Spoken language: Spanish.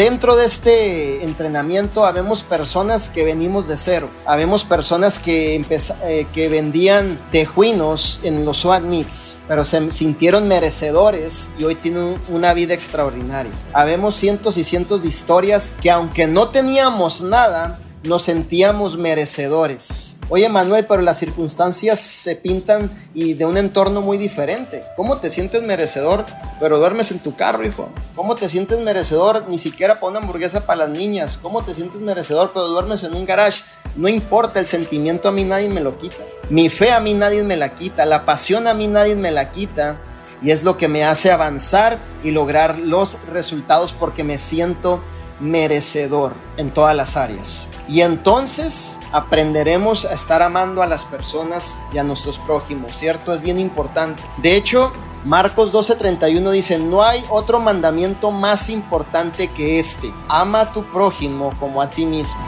Dentro de este entrenamiento habemos personas que venimos de cero, habemos personas que, eh, que vendían tejuinos en los SWAT meets, pero se sintieron merecedores y hoy tienen una vida extraordinaria. Habemos cientos y cientos de historias que aunque no teníamos nada, nos sentíamos merecedores. Oye Manuel, pero las circunstancias se pintan y de un entorno muy diferente. ¿Cómo te sientes merecedor, pero duermes en tu carro, hijo? ¿Cómo te sientes merecedor ni siquiera para una hamburguesa para las niñas? ¿Cómo te sientes merecedor, pero duermes en un garage? No importa, el sentimiento a mí nadie me lo quita. Mi fe a mí nadie me la quita. La pasión a mí nadie me la quita. Y es lo que me hace avanzar y lograr los resultados porque me siento merecedor en todas las áreas. Y entonces aprenderemos a estar amando a las personas y a nuestros prójimos, ¿cierto? Es bien importante. De hecho, Marcos 12:31 dice, no hay otro mandamiento más importante que este, ama a tu prójimo como a ti mismo.